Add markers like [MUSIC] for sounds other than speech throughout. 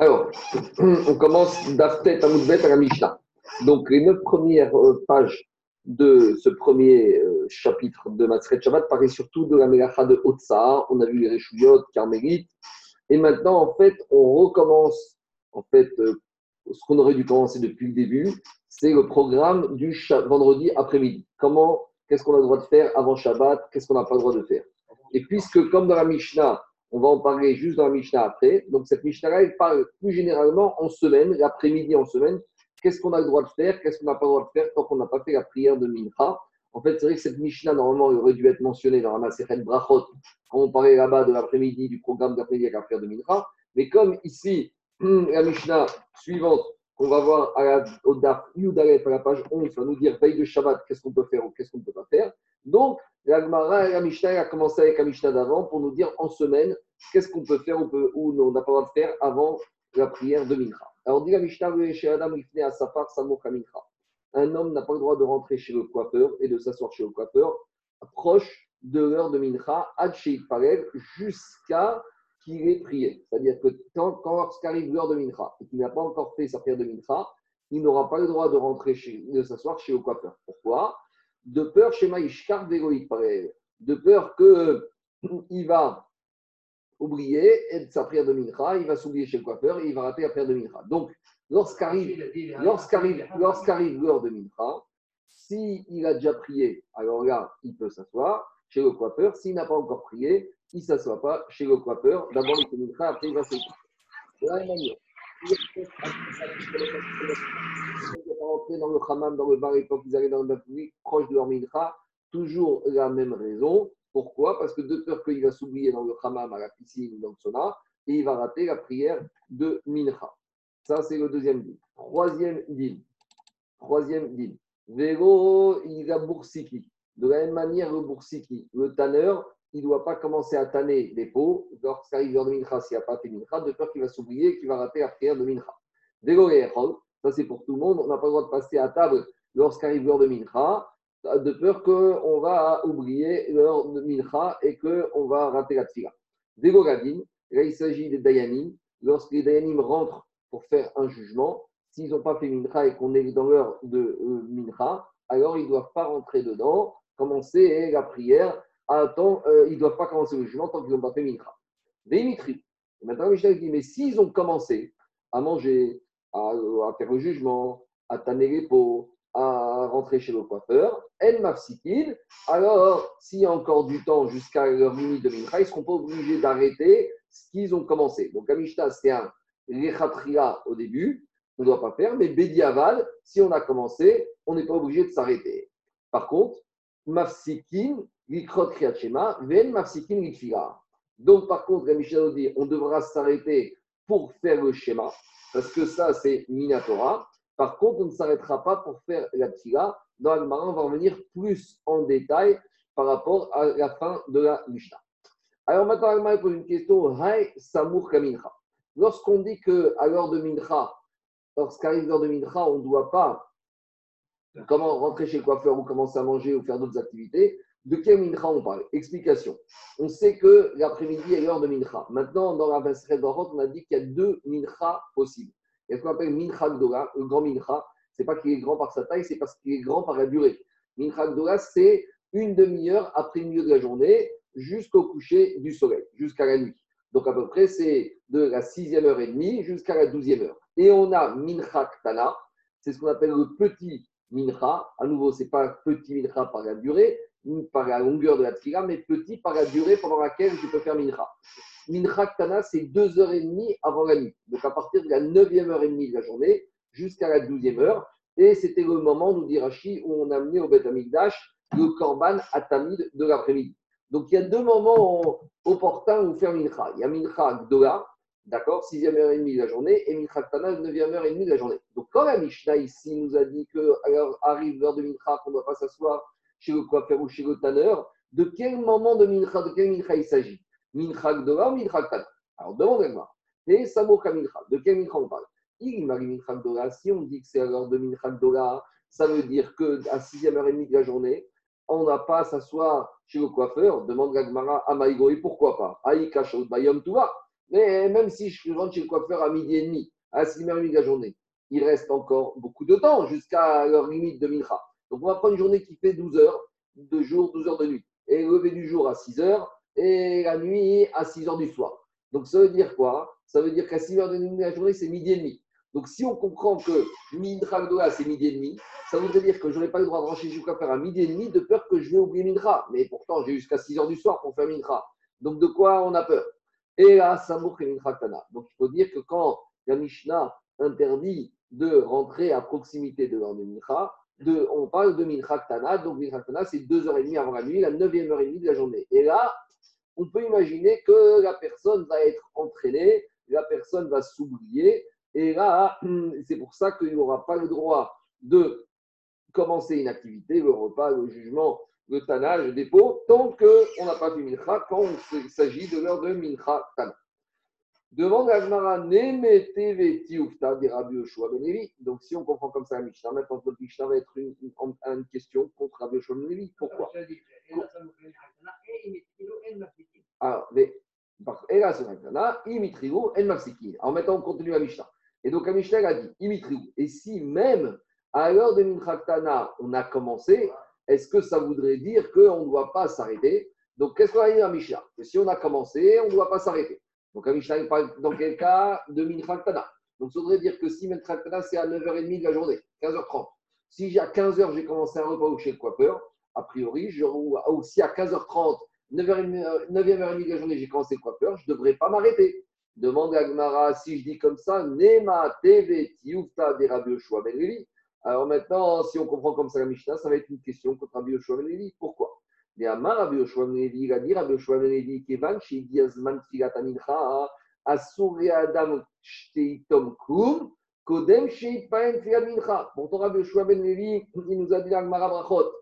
Alors, [CLEARS THROAT] on commence d'Aftet à Moudbet à la Mishnah. Donc, les neuf premières euh, pages de ce premier euh, chapitre de Matzret Shabbat paraissent surtout de la Melacha de Otsa. On a vu les Réchouillot, Carmélites. Et maintenant, en fait, on recommence, en fait, euh, ce qu'on aurait dû commencer depuis le début, c'est le programme du vendredi après-midi. Comment, qu'est-ce qu'on a le droit de faire avant Shabbat, qu'est-ce qu'on n'a pas le droit de faire? Et puisque, comme dans la Mishnah, on va en parler juste dans la Mishnah après. Donc, cette Mishnah-là, elle parle plus généralement en semaine, l'après-midi en semaine. Qu'est-ce qu'on a le droit de faire? Qu'est-ce qu'on n'a pas le droit de faire tant qu'on n'a pas fait la prière de Mincha? En fait, c'est vrai que cette Mishnah, normalement, aurait dû être mentionnée dans la Maseret Brachot, quand on parlait là-bas de l'après-midi, du programme d'après-midi avec la prière de Mincha. Mais comme ici, [CLEARS THROAT] la Mishnah suivante, qu'on va voir à la, au DAF à la page 11, va nous dire veille de Shabbat, qu'est-ce qu'on peut faire ou qu'est-ce qu'on ne peut pas faire. Donc, et la Mishnah a commencé avec la Mishnah d'avant pour nous dire en semaine qu'est-ce qu'on peut faire ou, on n'a pas le droit de faire avant la prière de Mincha. Alors, dit la Mishnah à Samouk Mincha. Un homme n'a pas le droit de rentrer chez le coiffeur et de s'asseoir chez le coiffeur proche de l'heure de Mincha, Ad jusqu'à qu'il ait prié. C'est-à-dire que quand, quand lorsqu'arrive l'heure de Mincha et qu'il n'a pas encore fait sa prière de Mincha, il n'aura pas le droit de rentrer chez, de s'asseoir chez le coiffeur. Pourquoi? De peur chez Maïshkar de peur qu'il [CLEARS THROAT] va oublier sa prière de Mincha, il va s'oublier chez le coiffeur et il va rater la prière de Mincha. Donc, lorsqu'arrive lorsqu'arrive l'heure de Mincha, s'il a déjà prié, alors là, il peut s'asseoir chez le coiffeur. S'il n'a pas encore prié, il ne s'assoit pas chez le coiffeur. D'abord, il fait Mincha, après, il va s'asseoir. Dans le hammam, dans le bar, et quand ils allaient dans le bain proche de leur mincha, toujours la même raison. Pourquoi? Parce que de peur qu'il va s'oublier dans le hammam, à la piscine, dans le sauna, et il va rater la prière de mincha. Ça, c'est le deuxième deal. Troisième deal. Troisième deal. Vélo, il a boursiki. De la même manière, le boursiki, le tanneur, il ne doit pas commencer à tanner les peaux lorsqu'arrive l'heure de mincha, s'il n'y a pas fait mincha, de peur qu'il va s'oublier et qu'il va rater la prière de mincha. Vélo, ça, c'est pour tout le monde. On n'a pas le droit de passer à table lorsqu'arrive l'heure de Mincha, de peur qu'on va oublier l'heure de Mincha et qu'on va rater la tfila. Dégoradine, là, il s'agit des Dayanim. Lorsque les Dayanim rentrent pour faire un jugement, s'ils n'ont pas fait Mincha et qu'on est dans l'heure de euh, Mincha, alors ils ne doivent pas rentrer dedans, commencer la prière. Attends, euh, ils ne doivent pas commencer le jugement tant qu'ils n'ont pas fait Mincha. Dimitri. Maintenant, Michel dit, mais s'ils ont commencé à manger, à, faire le jugement, à tanner les peaux, à rentrer chez le coiffeur, El Mafsikid, alors s'il y a encore du temps jusqu'à leur limite de Mincha, ils ne seront pas obligés d'arrêter ce qu'ils ont commencé? Donc, Amishta, c'est un Rechatria au début, on ne doit pas faire, mais Bediaval, si on a commencé, on n'est pas obligé de s'arrêter. Par contre, Mafsikin, Likrot Kriachema, Ven Mafsikin Likfila. Donc, par contre, Amishta dit on devra s'arrêter pour faire le schéma. Parce que ça, c'est Minatora. Par contre, on ne s'arrêtera pas pour faire la tira. Dans le on va revenir plus en détail par rapport à la fin de la Mishnah. Alors maintenant, Agmara pose une question. Samour Kamincha. Lorsqu'on dit qu'à l'heure de Mincha, lorsqu'arrive l'heure de Mincha, on ne doit pas comment rentrer chez le coiffeur ou commencer à manger ou faire d'autres activités, de quel mincha on parle? Explication. On sait que l'après-midi est l'heure de mincha. Maintenant, dans la Vesret on a dit qu'il y a deux mincha possibles. Il y a ce qu'on appelle mincha gdola, le grand mincha. Ce n'est pas qu'il est grand par sa taille, c'est parce qu'il est grand par la durée. Mincha gdola, c'est une demi-heure après le milieu de la journée jusqu'au coucher du soleil, jusqu'à la nuit. Donc à peu près, c'est de la sixième heure et demie jusqu'à la douzième heure. Et on a mincha ktana, c'est ce qu'on appelle le petit mincha. À nouveau, ce n'est pas petit mincha par la durée, par la longueur de la tfila, mais petit par la durée pendant laquelle tu peux faire mincha. Mincha Ktana, c'est deux heures et demie avant la nuit. Donc à partir de la neuvième heure et demie de la journée jusqu'à la douzième heure. Et c'était le moment, nous dit Rashi, où on a amené au Beth le korban atamid de l'après-midi. Donc il y a deux moments opportuns où faire mincha. Il y a mincha gdola, d'accord, sixième heure et demie de la journée, et mincha ktana, neuvième heure et demie de la journée. Donc quand la Mishnah ici nous a dit que alors arrive l'heure de mincha, qu'on ne doit pas s'asseoir chez le coiffeur ou chez le tanneur, de quel moment de mincha, de quel mincha il s'agit? Mincha gdola ou mincha ktana Alors demandez-moi. Et samoka mincha, de quel mincha on parle? Il m'a mincha gdola. Si on dit que c'est à l'heure de mincha gdola, ça veut dire qu'à 6 heure et demie de la journée, on n'a pas à s'asseoir chez le coiffeur. Demande Gagmara à Maïgoï, pourquoi pas? Aïka Bayom Touva. Mais même si je rentre chez le coiffeur à midi et demi, à 6h30 de la journée, il reste encore beaucoup de temps jusqu'à leur limite de Mincha. Donc on va prendre une journée qui fait 12 heures de jour, 12 heures de nuit. Et lever du jour à 6 heures et la nuit à 6 heures du soir. Donc ça veut dire quoi? Ça veut dire qu'à 6 heures de nuit la journée, c'est midi et demi. Donc si on comprend que Mincha Gdola, c'est midi et demi, ça voudrait dire que je n'aurais pas le droit de rentrer chez faire à midi et demi de peur que je vais oublier Mincha. Mais pourtant, j'ai jusqu'à 6 heures du soir pour faire Mincha. Donc de quoi on a peur? Et là, Samour et Mincha Tana. Donc il faut dire que quand la Mishnah interdit de rentrer à proximité de l'heure de on parle de Mincha Tana. Donc Mincha Tana, c'est 2h30 avant la nuit, la 9e heure et demie de la journée. Et là, on peut imaginer que la personne va être entraînée, la personne va s'oublier. Et là, [CLEARS THROAT] c'est pour ça qu'il n'aura pas le droit de commencer une activité, le repas, le jugement, le tannage, le dépôt, tant qu'on n'a pas fait mincha, quand il s'agit de l'heure de mincha tana. Demande à Gmara, Nemete veti ufta des Rabbi Yoshua Ben. Donc, si on comprend comme ça la Mishnah, maintenant notre Mishnah va être une, une, une question contre Rabbi Yoshua Ben Levi. Pourquoi Alors, mais, en mettant, on continue la Mishnah. Et donc, la Mishnah a dit, imitriou. Et si même à l'heure de Minchaktana, on a commencé, est-ce que ça voudrait dire qu'on ne doit pas s'arrêter Donc, qu'est-ce qu'on a dit la Mishnah Que si on a commencé, on ne doit pas s'arrêter. Donc, la Mishnah parle dans quel cas de Minchaktana. Donc, ça voudrait dire que si Minchaktana, c'est à 9h30 de la journée, 15h30. Si à 15h, j'ai commencé un repas chez le coiffeur, a priori, ou si à 15h30, 9h30, 9h30 de la journée, j'ai commencé le coiffeur, je ne devrais pas m'arrêter. Demande à Gmara, si je dis comme ça, Nema TV Tiufta des Rabbi Yoshua Ben Alors maintenant, si on comprend comme ça la Mishnah, ça va être une question contre Rabbi Yoshua Ben Levi. Pourquoi? Mais Amar Rabbi Yoshua Levi, il a dit Rabbi Yoshua Levi, Kevan, Shigiazman Tfilat Amincha, Asur Adam Shteitom Kum, Kodem Sheipaen Tfilat Mincha. Pourtant, Rabbi Yoshua Ben Levi, il nous a dit dans Gemara Brachot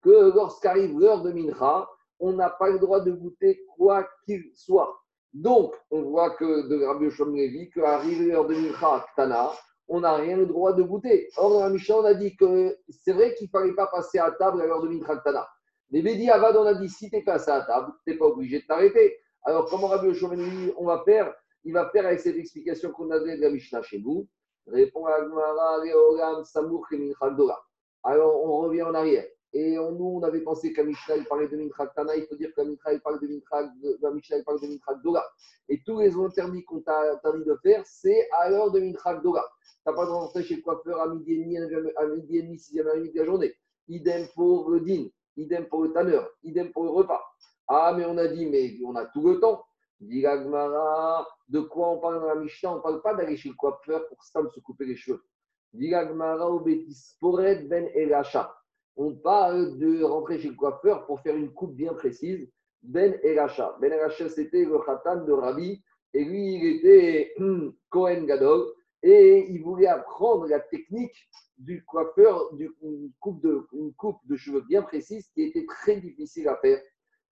que lorsqu'arrive l'heure de Mincha, on n'a pas le droit de goûter quoi qu'il soit. Donc, on voit que de Rabbi Yoshua Levi, qu'arrive l'heure de Mincha Tana, on n'a rien le droit de goûter. Or, dans la Mishnah, on a dit que c'est vrai qu'il ne fallait pas passer à table à l'heure de Mincha Tana. Mais Bédi Avad, on a dit si tu es passé à table, tu n'es pas obligé de t'arrêter. Alors, comment Rabbi Yoshua on va faire Il va faire avec cette explication qu'on a donnée de la Mishnah chez vous. Répond à Alors, on revient en arrière. Et nous, on avait pensé qu'à Mishnah, il parlait de Mintrak Tana, il faut dire qu'à Mitra, il parle de Mintrak, de Mishnah, il parle de Mintrak Doga. Et tous les interdits qu'on t'a interdit de faire, c'est à l'heure de Mintrak Doga. Tu n'as pas de rentrer chez le coiffeur à midi et demi, à midi et demi, sixième heure de la journée. Idem pour le din, idem pour le tanneur, idem pour le repas. Ah, mais on a dit, mais on a tout le temps. Dit de quoi on parle dans la Mishnah? On ne parle pas d'aller chez le coiffeur pour se couper les cheveux. Dit ou Betis ben Elacha on parle de rentrer chez le coiffeur pour faire une coupe bien précise. Ben Elacha. Ben Elacha, c'était le khatan de Rabbi. Et lui, il était Cohen hum, Gadol. Et il voulait apprendre la technique du coiffeur, d'une coupe, de, une coupe de cheveux bien précise qui était très difficile à faire.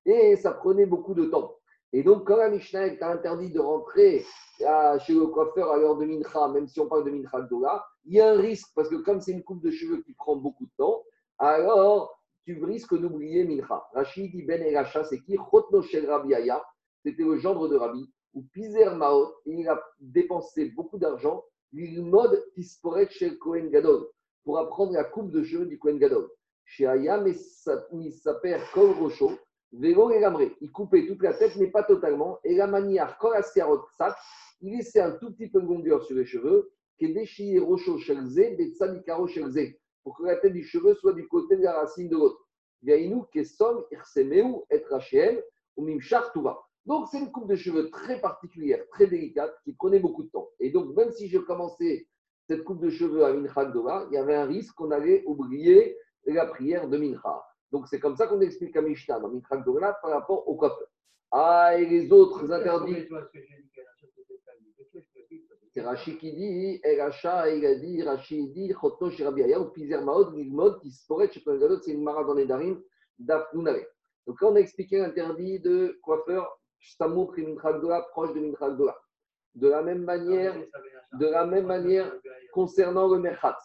Et ça prenait beaucoup de temps. Et donc, quand la Mishnah est interdit de rentrer chez le coiffeur à l'heure de Mincha, même si on parle de Mincha Dola, il y a un risque parce que comme c'est une coupe de cheveux qui prend beaucoup de temps, alors tu risques d'oublier Mincha. Rachid dit Ben Elacha, c'est qui? Chotno Shel Rabbi Aya, c'était le gendre de Rabbi, ou Pizer Maot, il a dépensé beaucoup d'argent, il mode Tisporet chez Kohen Gadol, pour apprendre la coupe de cheveux du Kohen Gadol. Chez Aya, mais il s'appelle Kol Rocho, Vélo et. Il coupait toute la tête, mais pas totalement. Et la manière, Kol Sak, il laissait un tout petit peu de longueur sur les cheveux, qui est déchiré Shelze, Betsanikaro Shelze pour que la tête du cheveu soit du côté de la racine de l'autre. Kesom, Irsemeu, Et ou Mimchar Donc, c'est une coupe de cheveux très particulière, très délicate, qui prenait beaucoup de temps. Et donc, même si je commençais cette coupe de cheveux à Mincha Dova, il y avait un risque qu'on allait oublier la prière de Mincha. Donc, c'est comme ça qu'on explique à Mishnah dans Mincha Dova par rapport au coiffeur. Ah, et les autres interdits. C'est Rachid qui dit, El Hacha, il a dit, Rachid dit, Chotno Shirabia, ou Pizer Maod, Gilmod, qui se pourrait, c'est une mara dans les Darim, d'Afnounare. Donc là, on a expliqué l'interdit de coiffeur, Stamouk et Mintragdola, proche de Mintragdola. De la même manière, de la même manière, concernant le Merchat.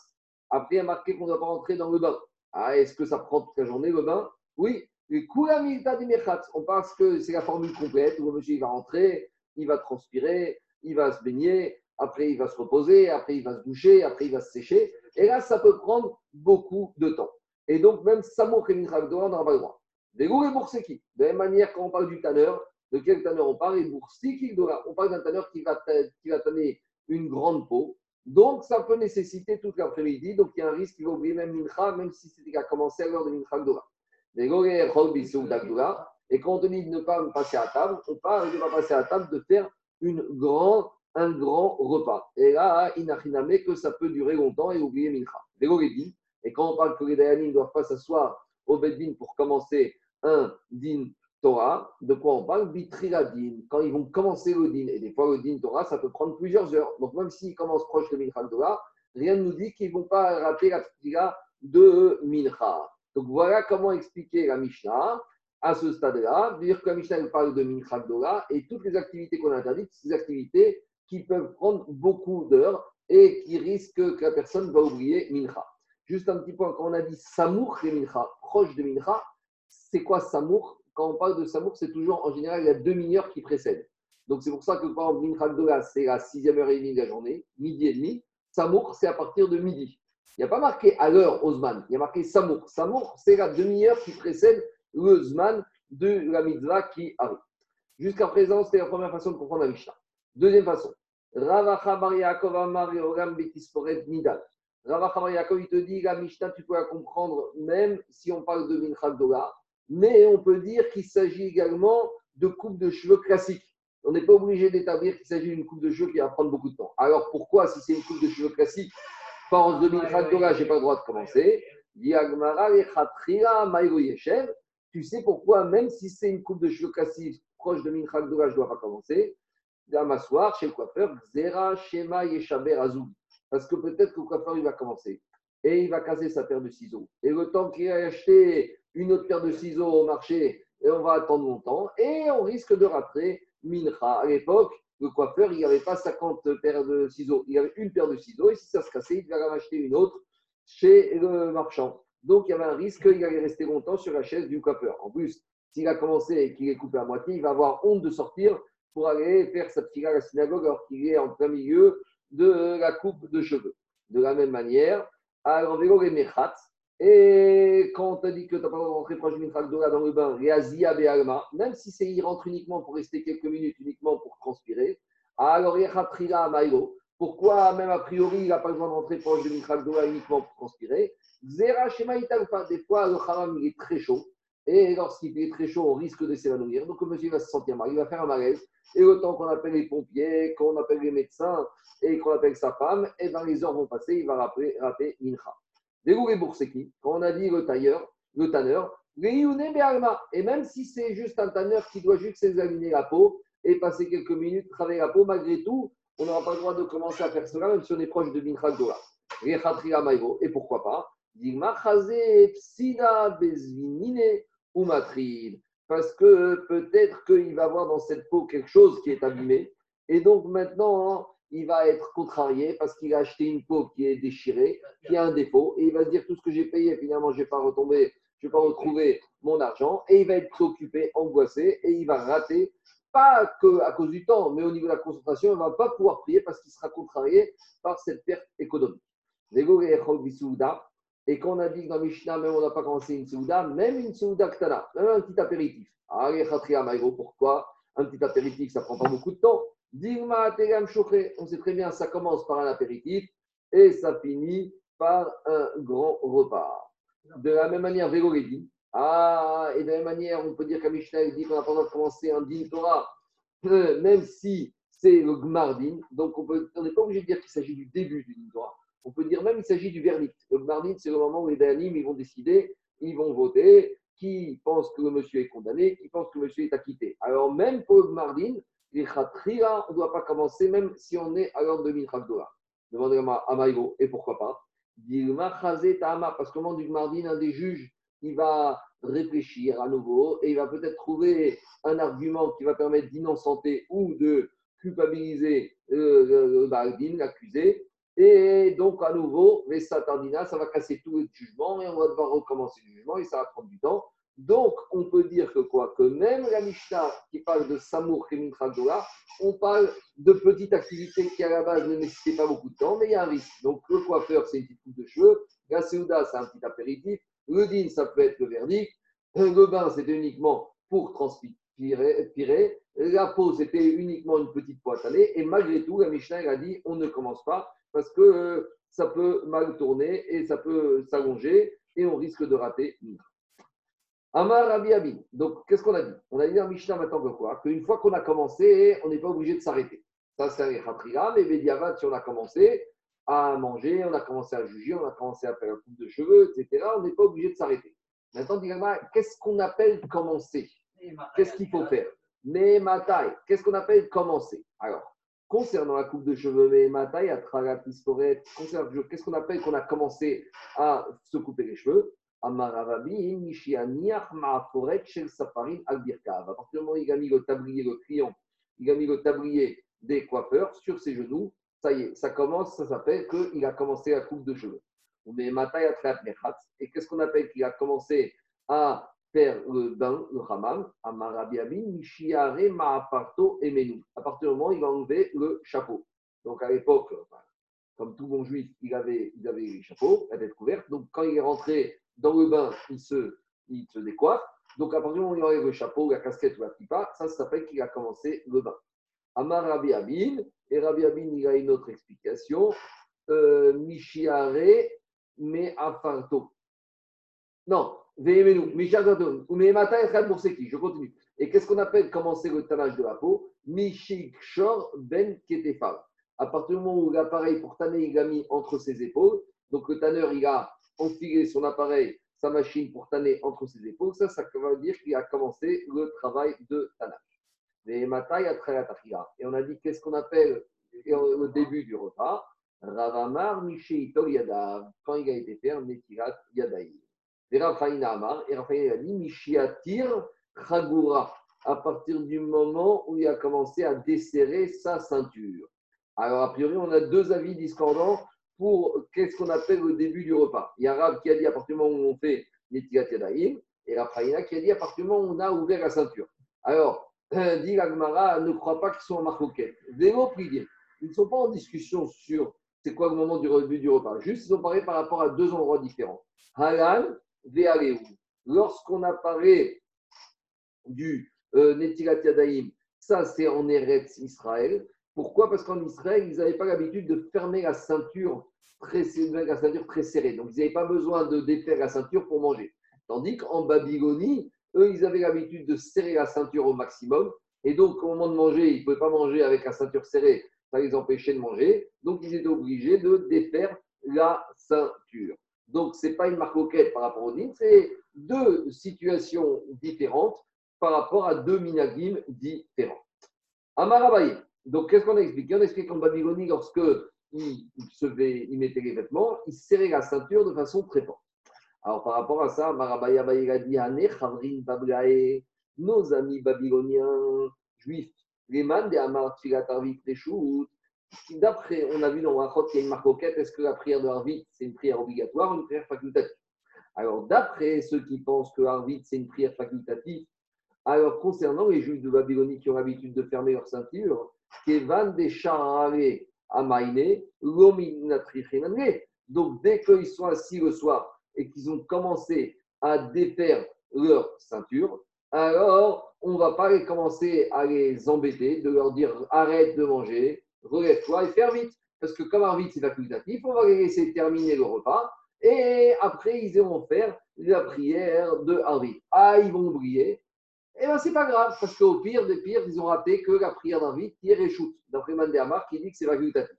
Après, il y a marqué qu'on ne doit pas rentrer dans le bain. Ah, est-ce que ça prend toute la journée le bain? Oui. Les Koulamilta du Merchat. On pense que c'est la formule complète où le monsieur il va rentrer, il va transpirer, il va se baigner, après il va se reposer, après il va se doucher, après il va se sécher. Et là, ça peut prendre beaucoup de temps. Et donc, même Samour et Minchak on n'aura pas le droit. Des goûts et Bourseki. De la même manière, quand on parle du tanneur, de quel tanneur on parle? Et on parle d'un tanneur qui va, qui va tanner une grande peau. Donc, ça peut nécessiter toute l'après-midi. Donc, il y a un risque qu'il va oublier même Mincha, même si c'était qu'à commencer à l'heure de Mincha Gdora. Et quand on dit de ne pas passer à table, on parle de ne pas passer à table, de faire une grande, un grand repas. Et là, inachiname que ça peut durer longtemps et oublier Mincha. Et quand on parle que les Dayanim ne doivent pas s'asseoir au Beddin pour commencer un din Torah, de quoi on parle Bitriladin, quand ils vont commencer le din. Et des fois, le din Torah, ça peut prendre plusieurs heures. Donc, même s'ils commencent proche de Mincha Torah, rien ne nous dit qu'ils ne vont pas rater la Tfila de Mincha. Donc, voilà comment expliquer la Mishnah à ce stade-là. Dire que la Mishnah parle de Mincha Torah et toutes les activités qu'on a interdites, ces activités qui peuvent prendre beaucoup d'heures et qui risquent que la personne va oublier Mincha. Juste un petit point, quand on a dit Samour et Mincha, proche de Mincha, c'est quoi Samour? Quand on parle de Samour, c'est toujours en général, il y a deux mineurs qui précèdent. Donc c'est pour ça que par exemple, Mincha Gdola, c'est la sixième heure et demie de la journée, midi et demi. Samour, c'est à partir de midi. Il n'y a pas marqué à l'heure Osman, il y a marqué Samour. Samour, c'est la demi-heure qui précède le Zman de la mitzvah qui arrive. Jusqu'à présent, c'était la première façon de comprendre la Mishnah. Deuxième façon. Ravacha Bar Yaakov Amar Nidal. Ravacha il te dit, la Mishnah, tu peux la comprendre même si on parle de Mincha Dola, mais on peut dire qu'il s'agit également de coupe de cheveux classique. On n'est pas obligé d'établir qu'il s'agit d'une coupe de cheveux qui va prendre beaucoup de temps. Alors pourquoi, si c'est une coupe de cheveux classique, pense de Mincha Dola, je n'ai pas le droit de commencer tu sais pourquoi, même si c'est une coupe de cheveux classique proche de Mincha Dola, je ne dois pas commencer à m'asseoir chez le coiffeur, Zera, Shema, Yeshaber, Azul. Parce que peut-être que le coiffeur, il va commencer et il va casser sa paire de ciseaux. Et le temps qu'il a acheté une autre paire de ciseaux au marché, et on va attendre longtemps et on risque de rater Mincha. À l'époque, le coiffeur, il n'y avait pas 50 paires de ciseaux. Il y avait une paire de ciseaux et si ça se cassait, il devait en acheter une autre chez le marchand. Donc, il y avait un risque qu'il allait rester longtemps sur la chaise du coiffeur. En plus, s'il a commencé et qu'il est coupé à moitié, il va avoir honte de sortir pour aller faire sa petite à la synagogue alors qu'il est en plein milieu de la coupe de cheveux. De la même manière, à vélo les et quand on t'a dit que tu n'as pas rentré proche du Dora dans le bain, même si c'est y rentre uniquement pour rester quelques minutes, uniquement pour transpirer, alors Yechatrila Maïro, pourquoi même a priori il n'a pas besoin de rentrer proche du Dora uniquement pour transpirer? Zera des fois le Haram il est très chaud, et lorsqu'il est très chaud, on risque de s'évanouir. Donc le monsieur va se sentir mal, il va faire un malaise. Et autant qu'on appelle les pompiers, qu'on appelle les médecins et qu'on appelle sa femme, et eh ben, les heures vont passer, il va rater, rater Mincha. Dégouré qui? Quand on a dit le tailleur, le tanneur, et même si c'est juste un tanneur qui doit juste s'examiner la peau et passer quelques minutes, travailler la peau, malgré tout, on n'aura pas le droit de commencer à faire cela, même si on est proche de Mincha Dora. Et pourquoi pas? Parce que peut-être qu'il va avoir dans cette peau quelque chose qui est abîmé. Et donc maintenant, il va être contrarié parce qu'il a acheté une peau qui est déchirée, qui a un défaut, et il va se dire tout ce que j'ai payé, finalement, je ne vais pas retomber, vais pas retrouver mon argent, et il va être préoccupé, angoissé, et il va rater, pas que à cause du temps, mais au niveau de la concentration, il ne va pas pouvoir prier parce qu'il sera contrarié par cette perte économique. Et quand on a dit que dans Mishnah, même on n'a pas commencé une Souda, même une Souda Ktana, même un petit apéritif. Pourquoi Un petit apéritif, ça prend pas beaucoup de temps? On sait très bien, ça commence par un apéritif et ça finit par un grand repas. De la même manière, Vélo dit. Ah, et de la même manière, on peut dire qu'à Mishnah, dit qu'on n'a pas besoin de commencer un din Torah, euh, même si c'est le Gmardin. Donc, on n'est pas obligé de dire qu'il s'agit du début du din Torah. On peut dire même qu'il s'agit du verdict. Le verdict, c'est le moment où les Dayanim ils vont décider, ils vont voter, qui pense que le monsieur est condamné, qui pense que le monsieur est acquitté. Alors même pour le Mardin, les khatrira, on ne doit pas commencer, même si on est à l'ordre de Minchakdola. Demandez à Maïgo, et pourquoi pas Parce qu'au moment du Mardin, un des juges, il va réfléchir à nouveau et il va peut-être trouver un argument qui va permettre d'innocenter ou de culpabiliser le, le, l'accusé. Et donc, à nouveau, les satardina, ça va casser tout le jugement et on va devoir recommencer le jugement et ça va prendre du temps. Donc, on peut dire que quoi Que même la Mishnah qui parle de Samour et on parle de petites activités qui à la base ne nécessitaient pas beaucoup de temps, mais il y a un risque. Donc, le coiffeur, c'est une petite coupe de cheveux. La Seouda, c'est un petit apéritif. Le din, ça peut être le verdict. Le bain, c'était uniquement pour transpirer. La peau, c'était uniquement une petite poitanée. Et malgré tout, la Mishnah, elle a dit on ne commence pas parce que euh, ça peut mal tourner et ça peut s'allonger et on risque de rater Amar Rabbi Abin. Donc, qu'est-ce qu'on a dit? On a dit dans Mishnah maintenant que quoi? Qu'une fois qu'on a commencé, on n'est pas obligé de s'arrêter. Ça, c'est un Khatriga, mais Bediavad, si on a commencé à manger, on a commencé à juger, on a commencé à faire un coupe de cheveux, etc., on n'est pas obligé de s'arrêter. Maintenant, qu'est-ce qu'on appelle commencer? Qu'est-ce qu'il faut faire? Mais taille, qu'est-ce qu'on appelle commencer? Alors, concernant la coupe de cheveux, mais taille, à travers la qu'est-ce qu'on appelle qu'on a commencé à se couper les cheveux? À partir du moment où il a mis le tablier, le client, il a mis le tablier des coiffeurs sur ses genoux, ça y est, ça commence, ça s'appelle qu'il a commencé la coupe de cheveux. Et qu'est-ce qu'on appelle qu'il a commencé à faire le bain, le hammam, à partir du moment où il a enlevé le chapeau. Donc à l'époque, comme tout bon juif, il avait, il avait les chapeaux, la tête couverte. Donc quand il est rentré dans le bain, il se, il se décoiffe. Donc, à partir du moment où il enlève le chapeau, la casquette ou la pipa, ça, ça s'appelle qu'il a commencé le bain. Amar Rabbi Abin, et Rabbi Abin, il a une autre explication. Euh, Mishiare me afarto. Non, Vehemenu, Mishiagadon, ou Mehemata et qui Je continue. Et qu'est-ce qu'on appelle commencer le tannage de la peau? Mishikshor ben ketefal. À partir du moment où l'appareil pour tanner, il a mis entre ses épaules, donc le tanneur, il a enfiler son appareil, sa machine pour tanner entre ses épaules, ça, ça veut dire qu'il a commencé le travail de tannage. Et on a dit qu'est-ce qu'on appelle le début du repas Ravamar Mishéitol Yadav, quand il a été fait Netirat Yadaï. Et Raphaïl Amar, et Raphaïl a dit Mishiatir Chagura, à partir du moment où il a commencé à desserrer sa ceinture. Alors, a priori, on a deux avis discordants pour qu'est-ce qu'on appelle le début du repas? Il y a Rab qui a dit à partir du moment où on fait Netilat Yadayim, et Raphaïna qui a dit à partir du moment où on a ouvert la ceinture. Alors, [CLEARS THROAT] dit l'Agmara, ne croit pas qu'ils sont en marcoquette. Vélo plié. Ils ne sont pas en discussion sur c'est quoi le moment du début du repas. Juste, ils ont parlé par rapport à deux endroits différents. Halal, Ve'aleu. Lorsqu'on a parlé du euh, Netilat ça c'est en Eretz Israël. Pourquoi? Parce qu'en Israël, ils n'avaient pas l'habitude de fermer la ceinture, très, la ceinture très serrée. Donc, ils n'avaient pas besoin de défaire la ceinture pour manger. Tandis qu'en Babylonie, eux, ils avaient l'habitude de serrer la ceinture au maximum. Et donc, au moment de manger, ils ne pouvaient pas manger avec la ceinture serrée. Ça les empêchait de manger. Donc, ils étaient obligés de défaire la ceinture. Donc, ce n'est pas une marque par rapport au din, c'est deux situations différentes par rapport à deux minagim différents. Amarabaye, donc, qu'est-ce qu'on a expliqué On a expliqué qu'en Babylonie, lorsque il, il mettait les vêtements, il serrait la ceinture de façon très forte. Alors, par rapport à ça, Marabaya dit nos amis babyloniens, juifs, les man des Amar Tfilatarvit D'après, on a vu dans Rachot qu'il y a une marque est-ce que la prière de Harvit, c'est une prière obligatoire ou une prière facultative? Alors, d'après ceux qui pensent que Harvit, c'est une prière facultative, alors concernant les juifs de Babylonie qui ont l'habitude de fermer leur ceinture, donc, dès qu'ils sont assis le soir et qu'ils ont commencé à défaire leur ceinture, alors on ne va pas commencer à les embêter, de leur dire arrête de manger, relève-toi et faire vite. Parce que comme vite c'est facultatif, on va les laisser terminer le repas et après ils iront faire la prière de Harvit. Ah, ils vont oublier, eh bien, c'est pas grave, parce qu'au pire des pires, ils ont raté que la prière d'Arvit qui est réchoute, d'après Mandéamar qui dit que c'est facultatif.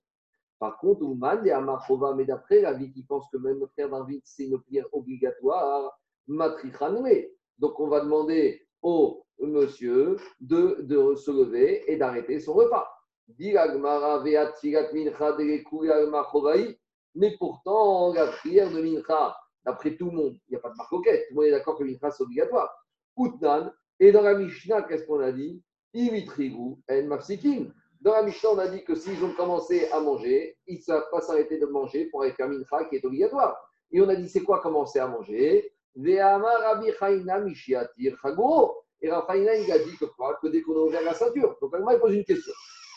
Par contre, ou Mandéamar Chova, mais d'après la vie qui pense que même la prière d'Arvit, c'est une prière obligatoire, Matrichanoué. Donc, on va demander au monsieur de, de se lever et d'arrêter son repas. Mais pourtant, la prière de Mincha, d'après tout le monde, il n'y a pas de marcoquette, tout le monde est d'accord que Mincha c'est obligatoire. Outnan, et dans la Mishnah, qu'est-ce qu'on a dit? En Dans la Mishnah, on a dit que s'ils ont commencé à manger, ils ne savent pas s'arrêter de manger pour aller faire mincha qui est obligatoire. Et on a dit c'est quoi commencer à manger? Et Rabbi Chaina, il a dit que quoi? Que dès qu'on a ouvert la ceinture. Donc, il pose une question.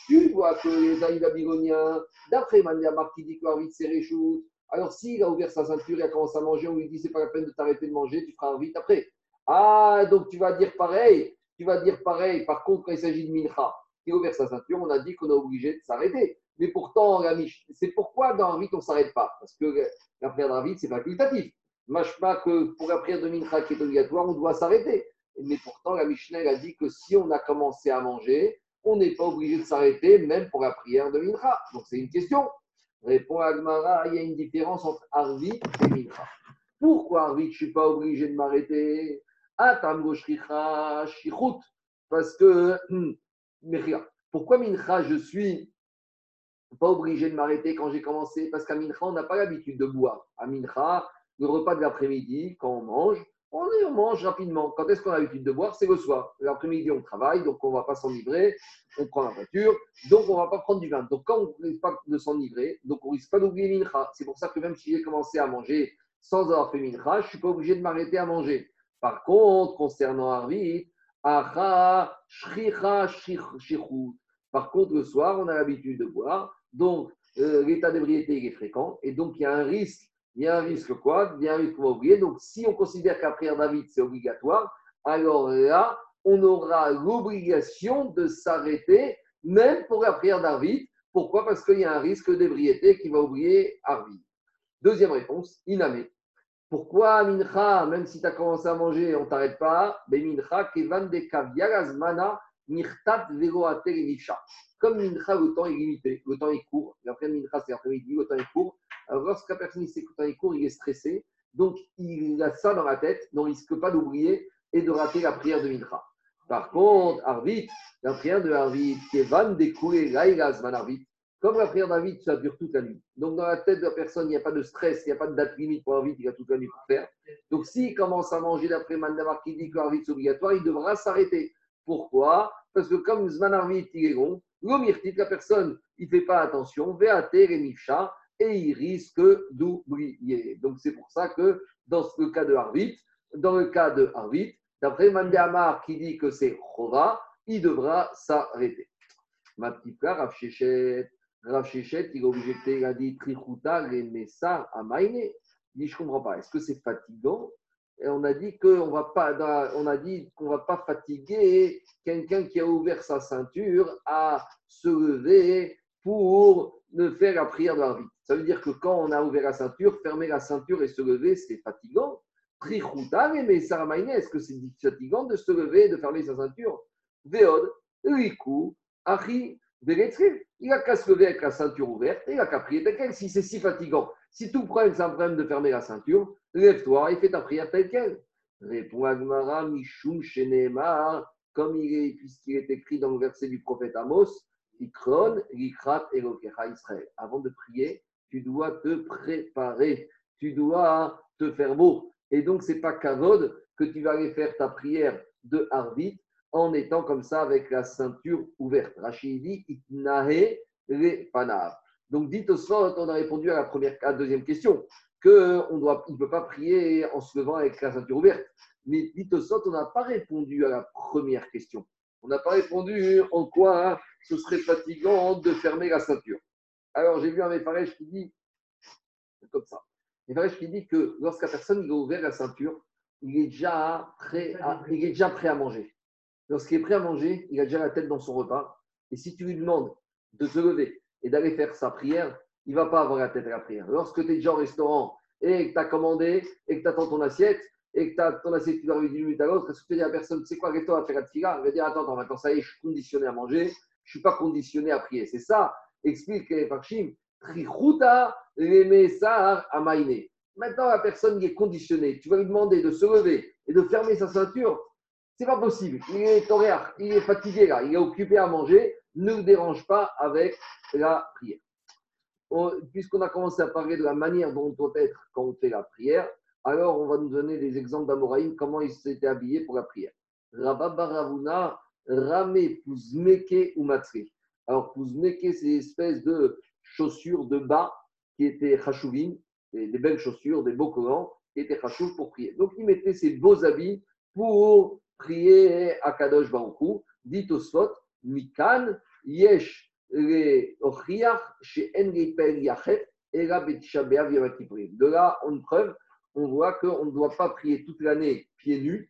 Tu vois que les amis babyloniens, d'après Maniamar qui dit que vite c'est réchoute, alors s'il a ouvert sa ceinture et a commencé à manger, on lui dit c'est pas la peine de t'arrêter de manger, tu feras vite après. Ah, donc tu vas dire pareil, tu vas dire pareil. Par contre, quand il s'agit de Mincha, qui a ouvert sa ceinture, on a dit qu'on est obligé de s'arrêter. Mais pourtant, c'est pourquoi dans Ravit, on ne s'arrête pas? Parce que la prière de c'est facultatif. pas que pour la prière de Mincha qui est obligatoire, on doit s'arrêter. Mais pourtant, la Mishnah a dit que si on a commencé à manger, on n'est pas obligé de s'arrêter, même pour la prière de Mincha. Donc c'est une question. Répond Agmara, il y a une différence entre Arvit et Mincha. Pourquoi Arvit, je ne suis pas obligé de m'arrêter? Parce que, hmm, pourquoi Mincha, je suis pas obligé de m'arrêter quand j'ai commencé? Parce qu'à Mincha, on n'a pas l'habitude de boire. À Mincha, le repas de l'après-midi, quand on mange, on, mange rapidement. Quand est-ce qu'on a l'habitude de boire? C'est le soir. L'après-midi, on travaille, donc on ne va pas s'enivrer, on prend la voiture, donc on ne va pas prendre du vin. Donc quand on ne risque pas de s'enivrer, donc on ne risque pas d'oublier Mincha. C'est pour ça que même si j'ai commencé à manger sans avoir fait Mincha, je ne suis pas obligé de m'arrêter à manger. Par contre, concernant Arvit, Acha, Shricha, Par contre, le soir, on a l'habitude de boire, donc euh, l'état d'ébriété est fréquent, et donc il y a un risque il y a un risque quoi? Il y a un risque qu'on va oublier. Donc, si on considère qu'à prière David, c'est obligatoire, alors là, on aura l'obligation de s'arrêter, même pour la prière David. Pourquoi? Parce qu'il y a un risque d'ébriété qui va oublier Arvid. Deuxième réponse, Iname. Pourquoi Mincha, même si tu as commencé à manger, on ne t'arrête pas Mincha, Kevan de Vero Comme Mincha, le temps est limité, le temps est court. Après Mincha, c'est après-midi, le temps est court. Alors, personne s'écoute un cours, il est stressé. Donc, il a ça dans la tête, donc il ne risque pas d'oublier et de rater la prière de Mincha. Par contre, Arvit, la prière de Arvit, qui est van découler man Arvit, comme la prière d'Arvit, ça dure toute la nuit. Donc, dans la tête de la personne, il n'y a pas de stress, il n'y a pas de date limite pour Arvit, il a toute la nuit pour faire. Donc, s'il commence à manger d'après Mandamar qui dit que Arvit est obligatoire, il devra s'arrêter. Pourquoi? Parce que comme Zman Arvit, il est long, l'omirtit, la personne, il ne fait pas attention, Veate, Remifcha, et il risque d'oublier. Donc c'est pour ça que dans le cas de Harvit, dans le cas de d'après Mandéamar qui dit que c'est Chora, il devra s'arrêter. Ma petite Rav Rav il a objecté, il a dit Trichuta, les Messar, Amaine. Il dit Je ne comprends pas, est-ce que c'est fatigant? Et on a dit qu'on va pas, va pas fatiguer quelqu'un qui a ouvert sa ceinture à se lever pour ne faire la prière de Harvit. Ça veut dire que quand on a ouvert la ceinture, fermer la ceinture et se lever, c'est fatigant. mais est-ce que c'est fatigant de se lever et de fermer sa ceinture? Veod, Riku, Achi, Il n'a qu'à se lever avec la ceinture ouverte et il n'a qu'à prier tel quel. Si c'est si fatigant, si tout problème, c'est un problème de fermer la ceinture, lève-toi et fais ta prière telle quelle. Répond Agmara, Mishum, Shenemar, comme il est, puisqu'il est écrit dans le verset du prophète Amos, Ikron, Israël. Avant de prier, tu dois te préparer, tu dois te faire beau. Et donc, ce n'est pas Kavod que tu vas aller faire ta prière de Harvit en étant comme ça avec la ceinture ouverte. Rachid dit Itnahe le panav. Donc, dites au sort, on a répondu à la, première, à deuxième question, qu'il ne peut pas prier en se levant avec la ceinture ouverte. Mais dites au sort, on n'a pas répondu à la première question. On n'a pas répondu en quoi ce serait fatigant de fermer la ceinture. Alors, j'ai vu un Mefaresh qui dit, comme ça, Mefaresh qui dit que lorsqu'à personne a ouvert la ceinture, il est déjà prêt à manger. Lorsqu'il est prêt à manger, il a déjà la tête dans son repas. Et si tu lui demandes de se lever et d'aller faire sa prière, il ne va pas avoir la tête à la prière. Lorsque tu es déjà au restaurant et que tu as commandé et que tu attends ton assiette et que tu as ton assiette qui doit arriver d'une minute à l'autre, est-ce que tu dis à la personne, c'est quoi, arrête-toi à faire la tfila? Il va dire, attends, ça y est, je suis conditionné à manger, je ne suis pas conditionné à prier. C'est ça explique les Parchim, Trichuta Lemesar Amaine. Maintenant, la personne est conditionnée. Tu vas lui demander de se lever et de fermer sa ceinture. C'est pas possible. Il est horaire, il est fatigué là, il est occupé à manger. Ne le dérange pas avec la prière. Puisqu'on a commencé à parler de la manière dont on doit être quand on fait la prière, alors on va nous donner des exemples d'Amoraïm, comment ils s'étaient habillés pour la prière. Rabba Baravuna, Rame Puzmeke ou alors, Pouzmeke, c'est une espèce de chaussures de bas qui étaient chachuvim, des, belles chaussures, des beaux collants, était chachouf pour prier. Donc il mettait ses beaux habits pour prier à Kadosh Baruchou. Dit au Sfot, Mikan, Yesh, le Ochiach, chez Enripel Yachet, et là, De là, on preuve, on voit qu'on ne doit pas prier toute l'année pieds nus,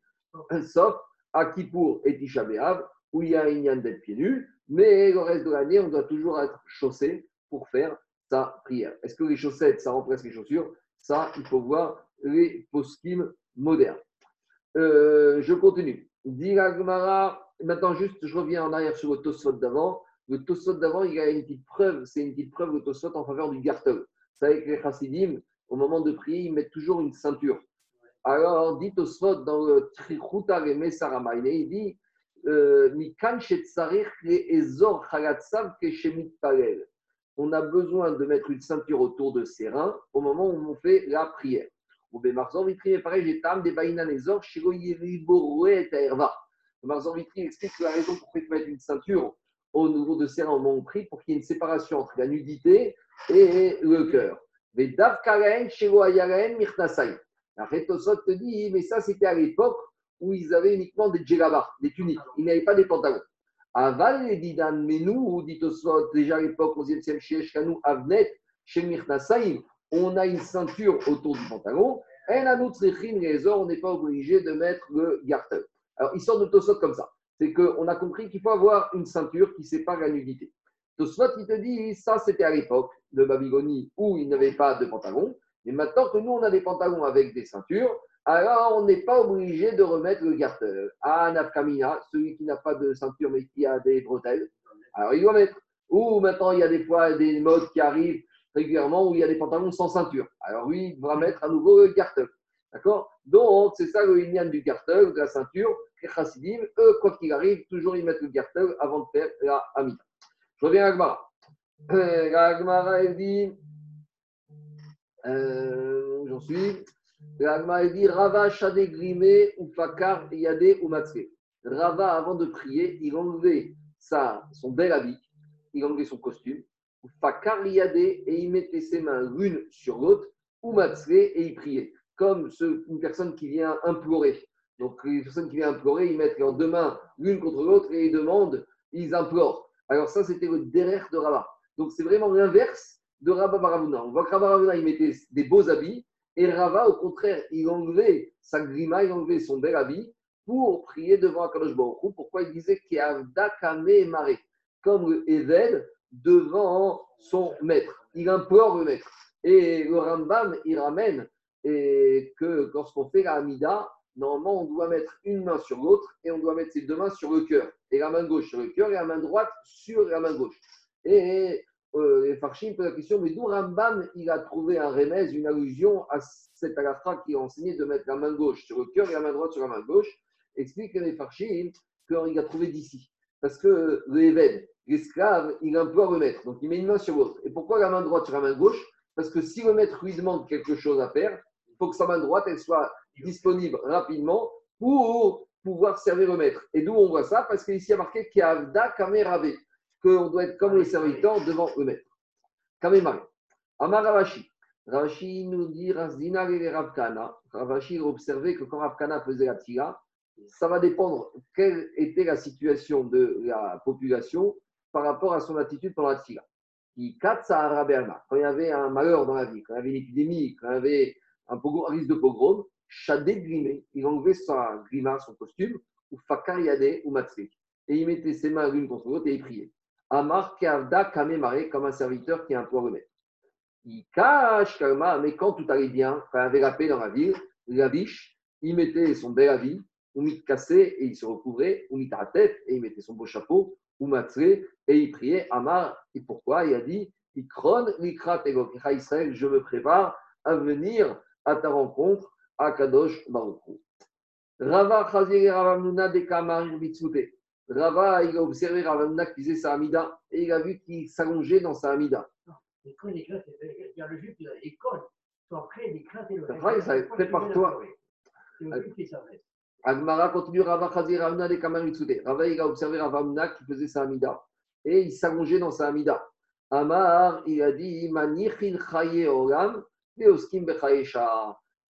sauf à Kippour et Tisha où il y a un d'être pieds nus, mais le reste de l'année, on doit toujours être chaussé pour faire sa prière. Est-ce que les chaussettes, ça remplace les chaussures? Ça, il faut voir les poskim modernes. Euh, je continue. Maintenant, juste, je reviens en arrière sur le Tosfot d'avant. Le Tosfot d'avant, il y a une petite preuve, c'est une petite preuve, le Tosfot en faveur du gartel. Vous savez que les chassidim, au moment de prier, ils mettent toujours une ceinture. Alors, dit Tosfot dans le Trichuta et Mesaramaine, il dit euh, on a besoin de mettre une ceinture autour de ses reins au moment où on fait la prière. Marzor Vitri, pareil, j'ai tam des baïnanezor, et Taerva. Marzor Vitri explique que la raison pour laquelle il faut une ceinture au niveau de ses reins au moment où on prie, pour qu'il y ait une séparation entre la nudité et le cœur. Mais Dav Karen, Shego Ayaren, Mirtasai. La Rétosot te dit, mais ça c'était à l'époque où ils avaient uniquement des djellabas, des tuniques. Ils n'avaient pas des pantalons. Aval les didan, mais nous, dit Tosot, déjà à l'époque, 11e siècle, chez Eshkanou, Avnet, chez Mirtasai, on a une ceinture autour du pantalon. On n'est pas obligé de mettre le garter. Alors, il sort de Tosot comme ça. C'est qu'on a compris qu'il faut avoir une ceinture qui sépare la nudité. Tosot, il te dit, ça c'était à l'époque de Babylonie où il n'avait pas de pantalon. Et maintenant que nous, on a des pantalons avec des ceintures, alors on n'est pas obligé de remettre le garter. À Nafkamina, celui qui n'a pas de ceinture mais qui a des bretelles, alors il doit mettre. Ou maintenant, il y a des fois des modes qui arrivent régulièrement où il y a des pantalons sans ceinture. Alors oui, il devra mettre à nouveau le garter. D'accord? Donc, c'est ça le lignan du garter, de la ceinture. Les chassidim, eux, quoi qu'il arrive, toujours ils mettent le garter avant de faire la amida. Je reviens à Gmara. La elle dit euh, J'en suis. La dit Rava Shade Grimé ou Fakar Yade ou Rava, avant de prier, il enlevait sa, son bel habit, il enlevait son costume, ou Fakar Yade, et il mettait ses mains l'une sur l'autre, ou et il priait. Comme une personne qui vient implorer. Donc, une personne qui vient implorer, ils mettent leurs deux mains l'une contre l'autre et ils demandent, ils implorent. Alors, ça, c'était le derrière de Rava. Donc, c'est vraiment l'inverse de Rabba Baravuna. On voit que Rabba Baravuna, il mettait des beaux habits, et Rava, au contraire, il enlevait sa grima, il enlevait son bel habit pour prier devant Akadosh Baruch Pourquoi il disait qu'il y a Kame Mare, comme le devant son maître. Il implore le maître. Et le Rambam, il ramène et que lorsqu'on fait la Hamida, normalement, on doit mettre une main sur l'autre et on doit mettre ses deux mains sur le cœur. Et la main gauche sur le cœur et la main droite sur la main gauche. Et euh, les Farshim posent la question, mais d'où Rambam il a trouvé un remèze, une allusion à cette alafra qui a enseigné de mettre la main gauche sur le cœur et la main droite sur la main gauche? Explique les Farshim qu'il a trouvé d'ici. Parce que le l'esclave, il implore le maître. Donc il met une main sur l'autre. Et pourquoi la main droite sur la main gauche? Parce que si le maître lui demande quelque chose à faire, il faut que sa main droite elle soit disponible rapidement pour pouvoir servir le maître. Et d'où on voit ça? Parce qu'ici il y a marqué Kiavda Kamerave qu'on doit être comme les serviteurs devant eux-mêmes. Kamemare. Amar Ravashi. Ravashi nous dit Razdina et Ravkana. Ravashi observait que quand Ravkana faisait la tira, ça va dépendre quelle était la situation de la population par rapport à son attitude pendant la tira. Quand il y avait un malheur dans la vie, quand il y avait une épidémie, quand il y avait un, risque de pogrom, Shadé grimé, il enlevait sa grima, son costume, ou Fakariade ou Matsri. Et il mettait ses mains l'une contre l'autre et il priait. Amar Kavda Kamemare, comme un serviteur qui a un point remettre. Il cache Kalma, mais quand tout allait bien, quand il y avait la paix dans la ville, la biche, il mettait son bel habit, ou mit cassé et il se recouvrait, ou mit à tête et il mettait son beau chapeau, ou matzré et il priait Amar. Et pourquoi Il a dit Ikron Likrat Israël, je me prépare à venir à ta rencontre à Kadosh Baruch. Rava Ravamnuna. Rava, il a observé Ravamna qui faisait sa Hamida et il a vu qu'il s'allongeait dans sa Hamida. il y a le juif, il l'école. Après, il prépare-toi. Agmara continue Rava Chazi Ravna de Kamaritsute. Rava, il a observé Ravamna qui faisait sa Hamida et il s'allongeait dans sa Hamida. Amar, il a dit Manichin Chaye Olam, Leoskim Bechaye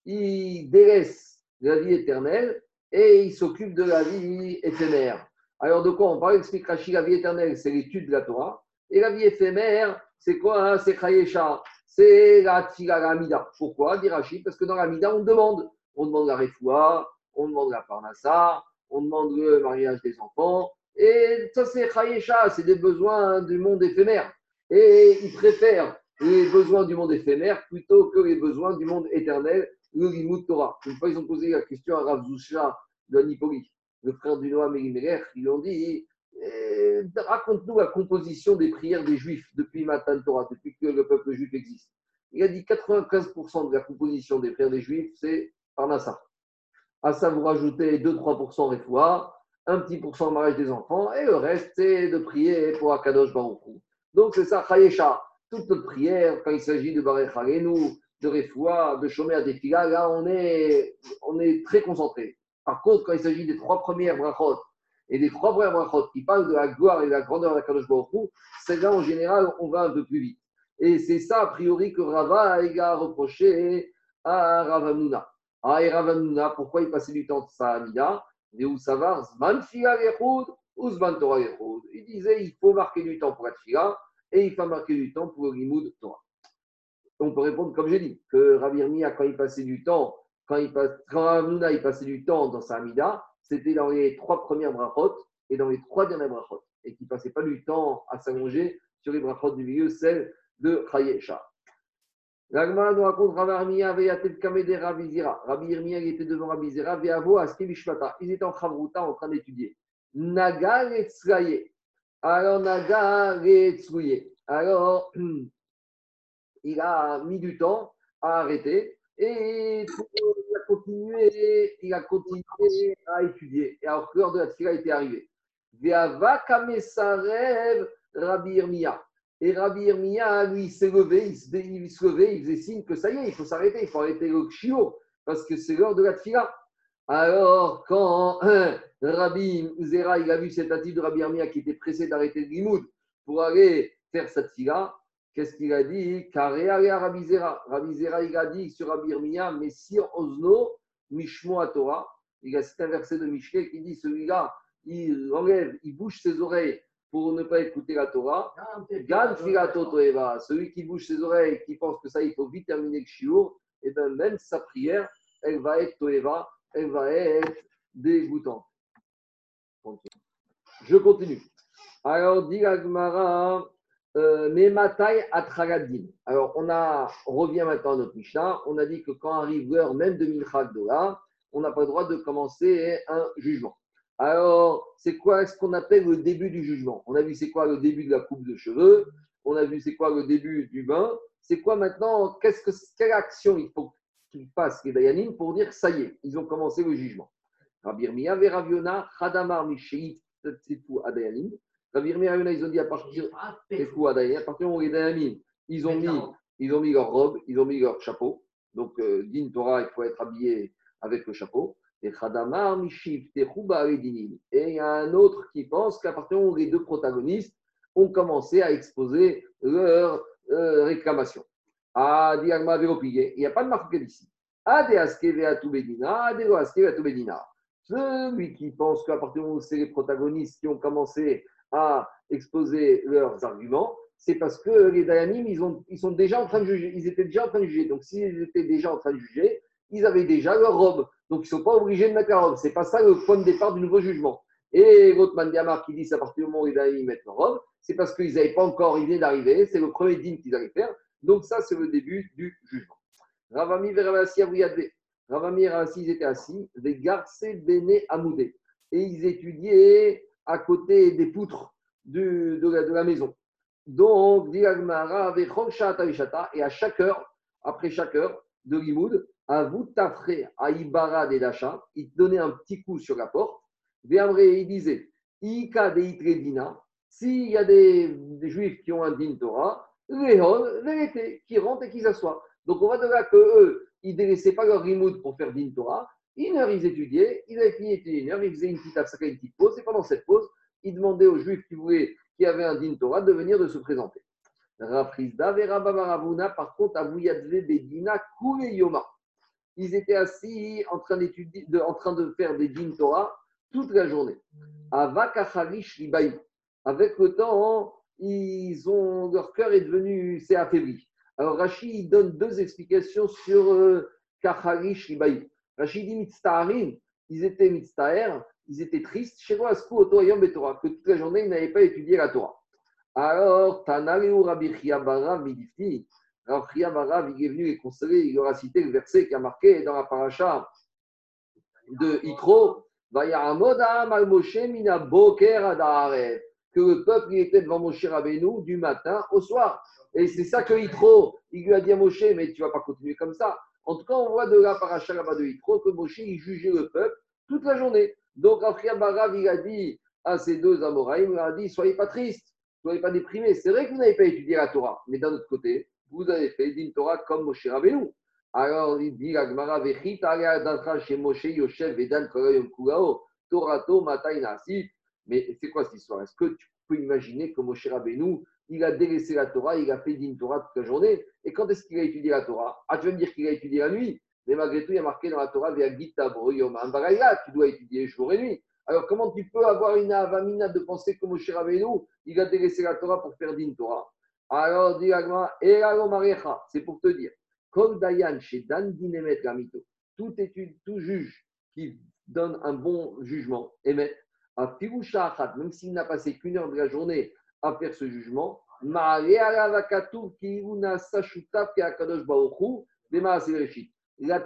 il délaisse la vie éternelle et il s'occupe de la vie éphémère. Alors, de quoi on parle Explique Rashi, la vie éternelle, c'est l'étude de la Torah. Et la vie éphémère, c'est quoi hein? C'est Chayesha, c'est la Tfila, la Amida. Pourquoi Dit Rashi, parce que dans la Amida, on demande. On demande la Refoua, on demande la Parnassa, on demande le mariage des enfants. Et ça, c'est Chayesha, c'est des besoins du monde éphémère. Et il préfère les besoins du monde éphémère plutôt que les besoins du monde éternel, le Limut Torah. Une fois, ils ont posé la question à Rav Zusha de Nipoli, le frère du Noam Elimelech. Ils ont dit eh, Raconte-nous la composition des prières des Juifs depuis Matan Torah, depuis que le peuple juif existe. Il a dit 95% de la composition des prières des Juifs, c'est Parnassa. À ça, vous rajoutez 2-3% Refoua, un petit pourcent mariage des enfants, et le reste, c'est de prier pour Akadosh Baruch Donc, c'est ça, Chayesha toute notre prière, quand il s'agit de Baruch nous, de Refoua, de Shomer des Filas, là, on est, on est très concentré. Par contre, quand il s'agit des trois premières brachot et des trois premières brachot qui parlent de la gloire et de la grandeur de la Kadosh Baruch c'est là, en général, on va un peu plus vite. Et c'est ça, a priori, que Rava a reproché à Ravamuna. Ah, et Ravamuna, pourquoi il passait du temps de sa Amida Et où ça va? Zman ou Zman Torah Il disait il faut marquer du temps pour la Fila et il faut marquer du temps pour le Torah. On peut répondre, comme j'ai dit, que Rabbi Mia, quand il passait du temps, quand, il passe, quand il passait du temps dans sa Amida, c'était dans les trois premières brachot et dans les trois dernières brachot, et qu'il ne passait pas du temps à s'allonger sur les brachot du milieu, celle de Chayesha. L'Agma nous raconte Rabbi Irmia Veyatet Kamede Rabizira. Rabbi Irmia, il était devant Rabizira, Veavo Askevishmata. Ils étaient en Chavruta en train d'étudier. Naga Etzraye. Alors, Naga Alors, [CLEARS THROAT] il a mis du temps à arrêter et il a continué, il a continué à étudier. Et alors l'heure de la tfila était arrivée. Rabbi Irmia. Et Rabbi Irmia, lui, s'est levé, il se, levait, il faisait signe que ça y est, il faut s'arrêter, il faut arrêter le chio, parce que c'est l'heure de la tfila. Alors, quand Rabbi Zera, il a vu cet attitude de Rabbi Armia qui était pressé d'arrêter le limoud pour aller faire cette fila, qu'est-ce qu'il a dit? Karéa Rabbi Zera. Rabbi Zera, il a dit sur Rabbi Armia, mais si Osno, Mishmo à Torah, il a cité un verset de Mishke qui dit celui-là, il enlève, il bouge ses oreilles pour ne pas écouter la Torah. Gan celui qui bouge ses oreilles, qui pense que ça, il faut vite terminer le shiur, et eh bien même sa prière, elle va être Toeva elle va être dégoûtante. Je continue. Alors, dit Agmara, euh, mais Matai Atragadin. Alors, on, a, on revient maintenant à notre Mishnah. On a dit que quand arrive l'heure même de Minchak Dola, on n'a pas le droit de commencer un jugement. Alors, c'est quoi ce qu'on appelle le début du jugement? On a vu c'est quoi le début de la coupe de cheveux? On a vu c'est quoi le début du bain? C'est quoi maintenant? Qu'est-ce que, Quelle action il faut qu'ils fassent les Dayanim pour dire ça y est, ils ont commencé le jugement? Rabbi Veraviona, Hadamar, Misheit, Tsefu, Adayanim. Rabbi Irmia, ils ont dit à partir Tsefu, Adayanim, à partir où les Dayanim, ils ont mis, ils ont mis leur robe, ils ont mis leur chapeau. Donc, euh, din Torah, il faut être habillé avec le chapeau. Et il y a un autre qui pense qu'à partir où les deux protagonistes ont commencé à exposer leur euh, réclamation. Il n'y a pas de marque ici. Celui qui pense qu'à partir du moment où c'est les protagonistes qui ont commencé à exposer leurs arguments, c'est parce que les Dayanim, ils sont déjà en train de juger. Ils étaient déjà en train de juger. Donc, s'ils étaient déjà en train de juger, ils avaient déjà leur robe. Donc, ils ne sont pas obligés de mettre la robe. Ce n'est pas ça le point de départ du nouveau jugement. Et l'autre Mandiamar qui dit à partir du moment où les Dayanim mettent leur robe, c'est parce qu'ils n'avaient pas encore, idée d'arriver. C'est le premier dîme qu'ils allaient faire. Donc ça, c'est le début du jugement. Ravami et Ravasi Ravami Ravasi, ils étaient assis, des garces béné amoudé. Et ils étudiaient à côté des poutres de, la, maison. Donc, et à chaque heure, après chaque heure de limoud, à vous tafré à Ibara des Dacha, il donnait un petit coup sur la porte. il disait Ika de s'il y a des, juifs qui ont un din Torah, vérité, qui rentrent et qui s'assoient. Donc on va de là qu'eux, ils ne délaissaient pas leur remote pour faire din Torah. Une heure, ils étudiaient, ils avaient fini d'étudier une heure, ils faisaient une petite une petite pause, et pendant cette pause, ils demandaient aux juifs qui voulaient, qui avaient un din Torah, de venir de se présenter. Rafrizda, Vera par contre, Abouyadve Bedina, Yoma. Ils étaient assis en train, de, en train de faire des din Torah toute la journée. Avec le temps, ils ont, leur cœur est devenu, c'est affaibli. Alors Rachid donne deux explications sur euh, Kacharish Libaï. Rachid dit Mitztaharim, ils étaient Mitztaher, ils étaient tristes. Chez moi, Torah, que toute la journée, ils n'avaient pas étudié la Torah. Alors, Tanaleu Rabbi Chiabarav Midifti. Alors, Chiabarav, il est venu les consoler, il leur a cité le verset qui a marqué dans la paracha de Itro que le peuple était devant Moshe Rabbeinu du matin au soir. Et c'est ça que Yitro, il lui a dit à Moshe, mais tu ne vas pas continuer comme ça. En tout cas, on voit de la paracha là-bas de Yitro que Moshe, il jugeait le peuple toute la journée. Donc, Afriya Barav, il a dit à ces deux Amoraïm, il a dit, soyez pas tristes, soyez pas déprimés. C'est vrai que vous n'avez pas étudié la Torah, mais d'un autre côté, vous avez fait d'une Torah comme Moshe Rabbeinu. Alors, il dit, Vechit, chez Moshe Yoshev Vedan Torato. Mais c'est quoi cette histoire? Est-ce que tu peux imaginer que Moshe Rabbeinu, il a délaissé la Torah, il a fait d'une Torah toute la journée? Et quand est-ce qu'il a étudié la Torah? Ah, tu vas me dire qu'il a étudié la nuit mais malgré tout, il y a marqué dans la Torah, tu dois étudier jour et nuit. Alors, comment tu peux avoir une avamina de penser que Moshe Rabbeinu, il a délaissé la Torah pour faire d'une Torah? Alors, dit c'est pour te dire, comme Dayan chez Dan Dinemet Gamito, tout étude, tout juge qui donne un bon jugement, émet, à Firusha même s'il n'a passé qu'une heure de la journée à faire ce jugement, la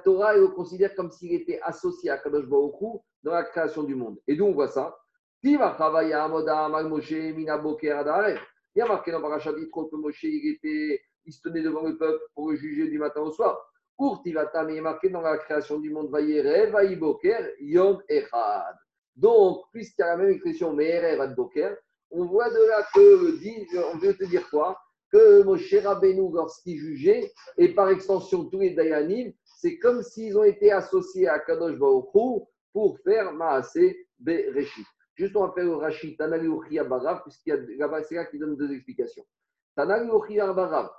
Torah, elle le considère comme s'il était associé à Kadosh Baruch dans la création du monde. Et d'où on voit ça? Il y a marqué dans Parashat Yitro que Moshe, il, était, il tenait devant le peuple pour juger du matin au soir. Urtivata, est marqué dans la création du monde, Vayere, Vayiboker, Yom Echad. Donc, puisqu'il y a la même expression, Me'erev Adboker, on voit de là que, on veut te dire quoi? Que Moshe Rabbeinu, lorsqu'il jugeait, et par extension tous les Dayanim, c'est comme s'ils ont été associés à Kadosh Baruch pour faire Maasé Bereshit. Juste, on va faire le Rachid, Tanali Barav, puisqu'il y a là-bas, c'est là donne deux explications. Tanali Barav,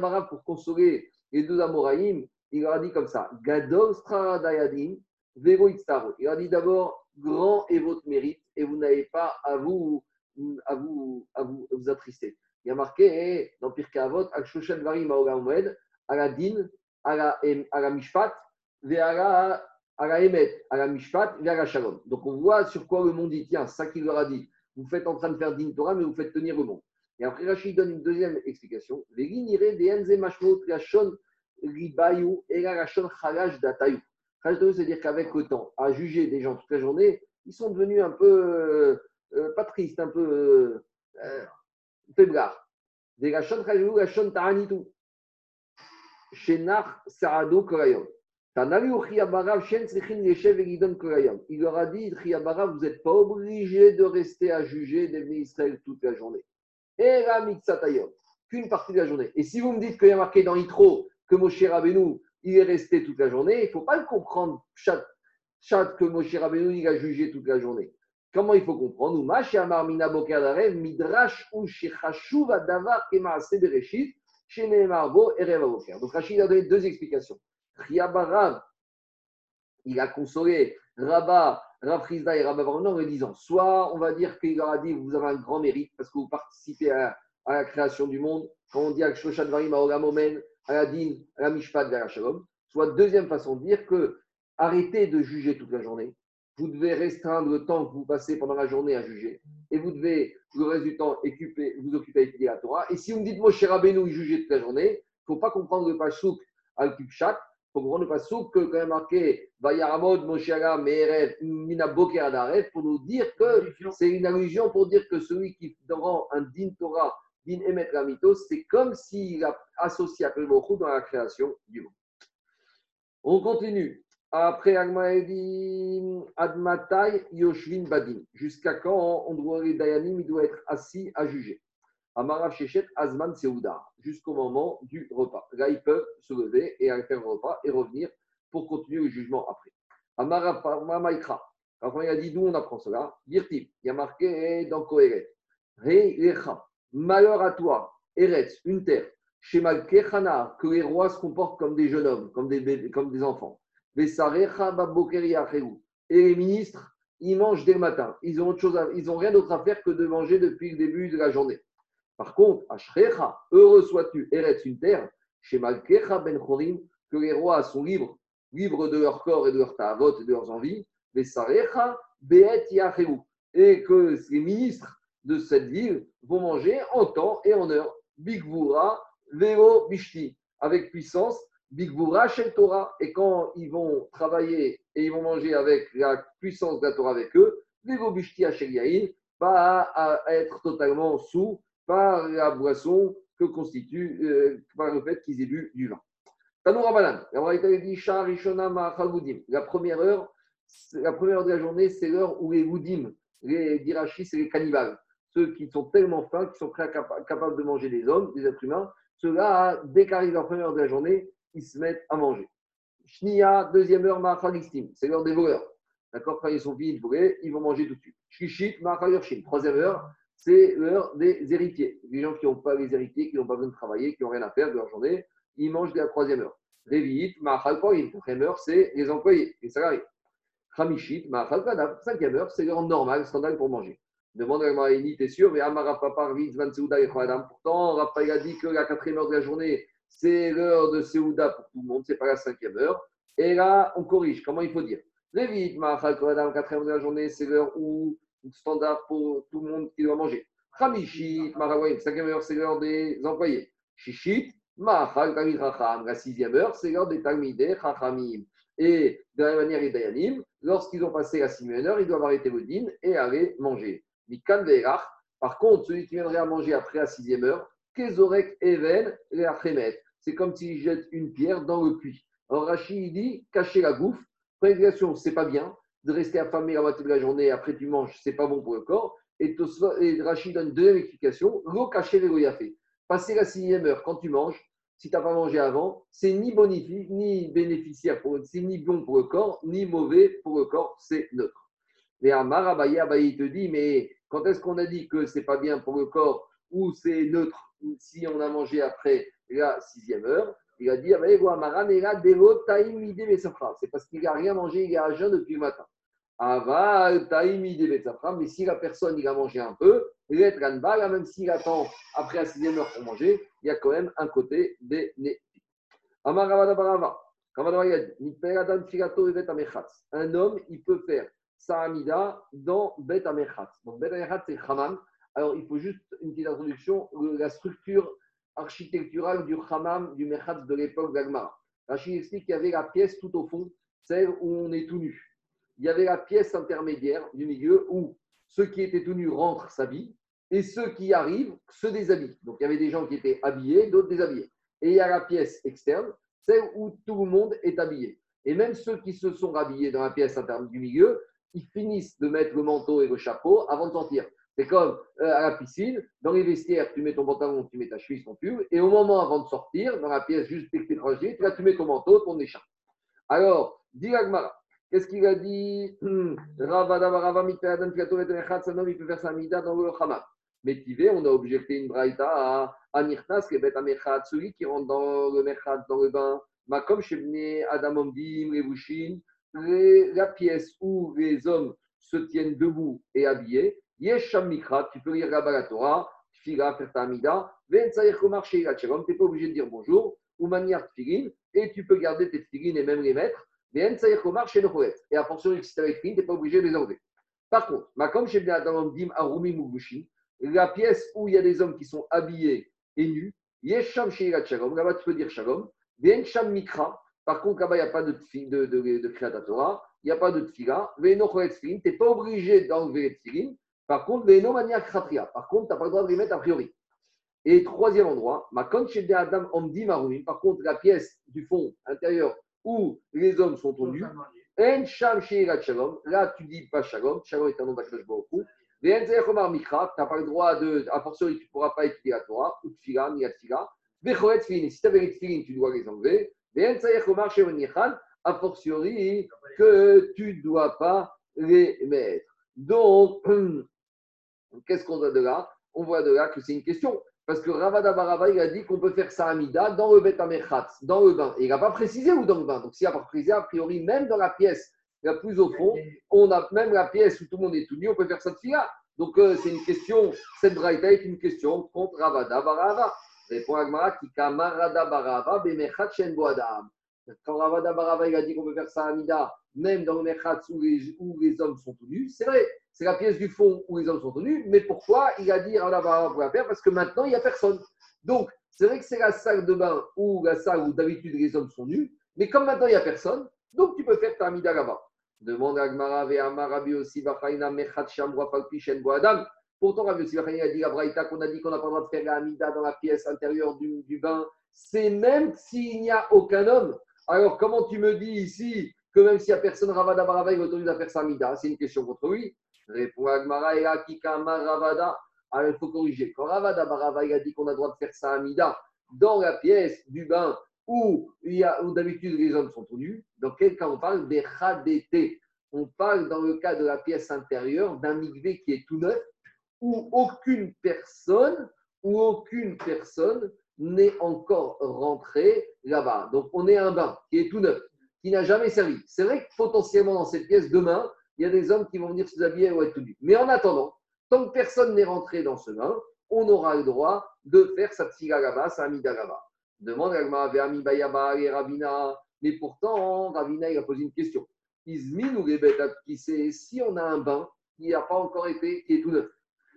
Barav, pour consoler les deux Amoraïm, il leur a dit comme ça Gadol Stradayadim, Vero Il a dit d'abord grand est votre mérite et vous n'avez pas à vous, à vous, à vous, vous attrister. Il y a marqué dans Pirkei Avot, Al Shoshan Varim à la Din, à la, à Mishpat, à la, à la Emet, à la Mishpat, vers la Shalom. Donc on voit sur quoi le monde tient. C'est ça qu'il leur a dit. Vous faites en train de faire Din Torah, mais vous faites tenir le monde. Et après, Rachid donne une deuxième explication. Et c'est-à-dire qu'avec le temps, à juger des gens toute la journée, ils sont devenus un peu, euh, euh, pas tristes, un peu euh, euh faiblards. Des Rachon Chalash Rachon Ta'anitou. Shenach Sarado Korayom. Il leur a dit, vous n'êtes pas obligé de rester à juger des Israël toute la journée. Et la qu'une partie de la journée. Et si vous me dites qu'il y a marqué dans Itro que Moshe Rabbeinu, il est resté toute la journée, il ne faut pas le comprendre, chat, chat que Moshe Rabbeinu, il a jugé toute la journée. Comment il faut comprendre? Midrash ou Bereshit donc Rachid a donné deux explications. Riabarav, il a consolé Rabba, Rav et Rabba en lui disant soit on va dire qu'il leur a dit vous avez un grand mérite parce que vous participez à, la création du monde, quand on dit à Shoshan à Ogamomen, à la à la Mishpat, à Shalom. Soit deuxième façon de dire que arrêtez de juger toute la journée, vous devez restreindre le temps que vous passez pendant la journée à juger. Et vous devez, le reste du temps, occuper, vous occuper à la Torah. Et si vous me dites, moi, cher Rabbeinu, il jugeait toute la journée, il ne faut pas comprendre le pasouk al kubchat il faut comprendre le pasouk que, quand même marqué, Vayaramod, Moshiaga, Me'erev, Mina pour nous dire que c'est une allusion pour dire que celui qui rend un din Torah, din Emet Ramito, c'est comme s'il a associé à beaucoup dans la création du monde. On continue. Après, Agma dit Admatai Yoshvin Badin. Jusqu'à quand on doit, les Dayanim, il doit être assis à juger? Amarav Shechet Azman Seouda. Jusqu'au moment du repas. Là, ils peuvent se lever et aller faire le repas et revenir pour continuer le jugement après. Amarav Mamaikra. Quand il a dit d'où on apprend cela, Birtim. Il y a marqué dans Kohéret. Malheur à toi, Eretz, une terre. chez Malkechana, que les rois se comportent comme des jeunes hommes, comme des, bébés, comme des enfants. Et les ministres, ils mangent dès le matin. Ils ont, autre chose à- ils ont rien d'autre à faire que de manger depuis le début de la journée. Par contre, Ashrecha, heureux sois-tu, Eretz, une terre, chez Malkecha ben Chorim, que les rois sont libres, libres de leur corps et de leur ta'avot et de leurs envies, Beet et que les ministres de cette ville vont manger en temps et en heure. Bigvura, Vero, Bishti, avec puissance, Bigvura, Shel Torah, et quand ils vont travailler et ils vont manger avec la puissance de la Torah avec eux, Vero, Bishti, Hachel Yahin, pas à être totalement sous par la boisson que constitue, euh, par le fait qu'ils aient bu du vin. La première heure, la première heure de la journée, c'est l'heure où les Goudim, les dirachis, c'est les cannibales. Ceux qui sont tellement fins, qui sont prêts à capa- capables de manger des hommes, des êtres humains, ceux-là, dès qu'arrive la première heure de la journée, ils se mettent à manger. Shnia, deuxième heure, c'est l'heure des voleurs. D'accord Quand ils sont voler, ils vont manger tout de suite. Shishit, Ma'achal Yorshin, troisième heure, c'est l'heure des héritiers. Les gens qui n'ont pas les héritiers, qui n'ont pas besoin de travailler, qui n'ont rien à faire de leur journée, ils mangent dès la troisième heure. Révit, Mahal Porim, quatrième heure, c'est les employés, les salariés. Khamishit, Mahal Kadav, cinquième heure, c'est l'heure normale, standard pour manger. Demande à Maïni, t'es sûr, mais Amara Papa, Ritz, Van Seouda et. Pourtant, Raphaël a dit que la quatrième heure de la journée, c'est l'heure de Seouda pour tout le monde, c'est pas la cinquième heure. Et là, on corrige, comment il faut dire? Révit, Mahal Kadav, quatrième heure de la journée, c'est l'heure où standard pour tout le monde qui doit manger. Khamishit, Maraway, cinquième heure, c'est l'heure des employés. Shishit, Mahal Talmid Racham, la sixième heure, c'est l'heure des Talmidei Chachamim. Et de la même manière, les Dayanim, lorsqu'ils ont passé la sixième heure, ils doivent arrêter le din et aller manger. Mikan par contre, celui qui viendrait à manger après la sixième heure, Kezorek Even Leachemet. C'est comme s'il jette une pierre dans le puits. Alors Rachid dit, cacher la bouffe, prédication, c'est pas bien de rester affamé la moitié de la journée, après tu manges, c'est pas bon pour le corps. Et, et Rachid donne deuxième explication, l'eau cachée les fait. Passer la sixième heure quand tu manges, si tu n'as pas mangé avant, c'est ni ni bénéficiaire, c'est ni bon pour le corps, ni mauvais pour le corps, c'est neutre. Mais Amar Abaye, Abaye, te dit, mais quand est-ce qu'on a dit que c'est pas bien pour le corps ou c'est neutre si on a mangé après la sixième heure? Il a dit, Abaye, Amara, Nera, Delo, Taïm, Ide, Mesafra. C'est parce qu'il n'a rien mangé, il est à jeun depuis le matin. Aval, Taïm, Ide, Mesafra. Mais si la personne, il a mangé un peu, même s'il attend après la sixième heure pour manger, il y a quand même un côté bénéfique. Amar Ravada Barava. Un homme, il peut faire sa Amida dans Bet Amechatz. Donc Bet Amechatz, c'est Hammam. Alors, il faut juste une petite introduction. La structure architecturale du Hammam, du Mechatz de l'époque d'Agmara. Rachid explique qu'il y avait la pièce tout au fond, celle où on est tout nu. Il y avait la pièce intermédiaire du milieu où ceux qui étaient tout nus rentrent s'habillent et ceux qui arrivent se déshabillent. Donc il y avait des gens qui étaient habillés, d'autres déshabillés. Et il y a la pièce externe, celle où tout le monde est habillé. Et même ceux qui se sont habillés dans la pièce interne du milieu, ils finissent de mettre le manteau et le chapeau avant de sortir. C'est comme euh, à la piscine, dans les vestiaires, tu mets ton pantalon, tu mets ta chemise, ton pull, et au moment avant de sortir, dans la pièce juste dès que tu es mets ton manteau, ton écharpe. Alors, dit qu'est-ce qu'il a dit? Un homme il peut faire sa mida dans le Hamam. Mais on a objecté une braïta à Anirtas, qui est Amechat, celui qui rentre dans le Mechat, dans le bain, Makom Shebne Adam Omdim, Revushin, la pièce où les hommes se tiennent debout et habillés, Yesham Mikra, tu peux lire là-bas la Torah, Tfila, faire ta Amida, Ven Saïr Komar Sheila Tchelom, tu n'es pas obligé de dire bonjour, ou manière Tfilin, et tu peux garder tes Tfilin et même les mettre, Ven Saïr Komar chez Et à as les Tfilin, tu n'es pas obligé de les enlever. Par contre, Makom Shebne Adam Omdim, Arumi Mugushin, la pièce où il y a des hommes qui sont habillés et nus, Yesham Sheila Tchelom, là-bas tu peux dire Shalom, Ven Sham Mikra, par contre, là-bas, il n'y a pas de, de, de, de, il n'y a pas de tfila. Tfilin, tu n'es pas obligé d'enlever les tfilin. Par contre, veno mania kratria. Par contre, tu n'as pas le droit de les mettre a priori. Et troisième endroit, ma shede adam omdi. Par contre, la pièce du fond intérieur où les hommes sont en sham shalom. Là, tu dis pas shalom. Shalom est un nom d'Akadosh Baruch Hu. Ve'en zeyachomar mikra. Tu n'as pas le droit de, à fortiori, tu ne pourras pas étudier la Torah, ou tfila, ni la tfila. Ve'cholet tfilin. Si tu avais les tu dois les enlever. Ve'en zeyachomar she'on yechal. A fortiori, que tu ne dois pas les mettre. Donc, [CLEARS THROAT] qu'est-ce qu'on voit de là? On voit de là que c'est une question. Parce que Ravada Barava, il a dit qu'on peut faire ça à Mida dans le Bet Amechatz, dans le bain. Et il n'a pas précisé où dans le bain. Donc s'il n'a pas précisé, a priori, même dans la pièce la plus au fond, on a même la pièce où tout le monde est tout nu, on peut faire ça de fila. Donc euh, c'est une question, cette braïta est une question contre Ravada Barava. Répond Agmara, qui Kamarada Barava, Bemechat Shen Boadam. Quand Ravada Barava il a dit qu'on peut faire ça à Mida, même dans le Mechatz où les, où les hommes sont tout nus, c'est vrai, c'est la pièce du fond où les hommes sont tout nus, mais pourquoi il a dit Barava pour la faire Parce que maintenant il n'y a personne. Donc c'est vrai que c'est la salle de bain ou la salle où d'habitude les hommes sont nus, mais comme maintenant il n'y a personne, donc tu peux faire ta Amida là-bas. Demande à Agmara Rabbi aussi Boadam. Pourtant, Rabbi aussi a dit Braïta qu'on a dit qu'on n'a pas le droit de faire la Amida dans la pièce intérieure du, bain. C'est même s'il n'y a aucun homme. Alors, comment tu me dis ici que même s'il n'y a personne, Ravada Barava, il va autorisé à faire sa Amida C'est une question contre lui. Répond Agmara et Ravada. Alors, il faut corriger. Quand Ravada Barava, a dit qu'on a le droit de faire sa Amida dans la pièce du bain où, d'habitude les hommes sont tout nus, dans quel cas on parle des radétés On parle dans le cas de la pièce intérieure d'un migvé qui est tout neuf, où aucune personne, où aucune personne n'est encore rentrée là-bas. Donc on est un bain qui est tout neuf, qui n'a jamais servi. C'est vrai que potentiellement dans cette pièce, demain, il y a des hommes qui vont venir se déshabiller ou être tout nus. Mais en attendant, tant que personne n'est rentré dans ce bain, on aura le droit de faire sa tsiga là-bas, sa amida là-bas. Demande à et Rabina. Mais pourtant, Rabina, il a posé une question. Izmin ou qui sait si on a un bain qui n'a pas encore été, qui est tout neuf?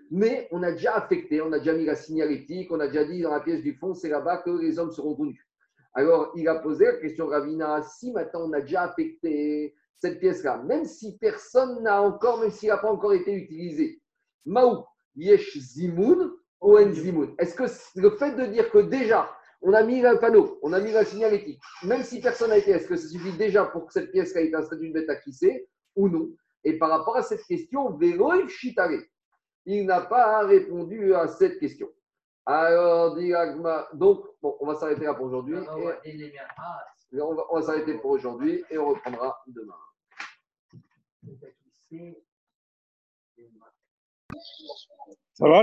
Mais on a déjà affecté, on a déjà mis la signalétique, on a déjà dit dans la pièce du fond, c'est là-bas que les hommes seront connus. Alors, il a posé la question Ravina, si maintenant on a déjà affecté cette pièce-là, même si personne n'a encore, même s'il n'a pas encore été utilisé, Maou, Yesh Zimoun, Oen Zimoun. Est-ce que le fait de dire que déjà, on a mis le panneau, on a mis la signalétique. Même si personne n'a été, est-ce que ça suffit déjà pour que cette pièce ait été installée d'une bête à sait ou non? Et par rapport à cette question, Véloïf Chitare, il n'a pas répondu à cette question. Alors, donc, bon, on va s'arrêter là pour aujourd'hui. On va, va s'arrêter pour aujourd'hui et on reprendra demain. Ça va?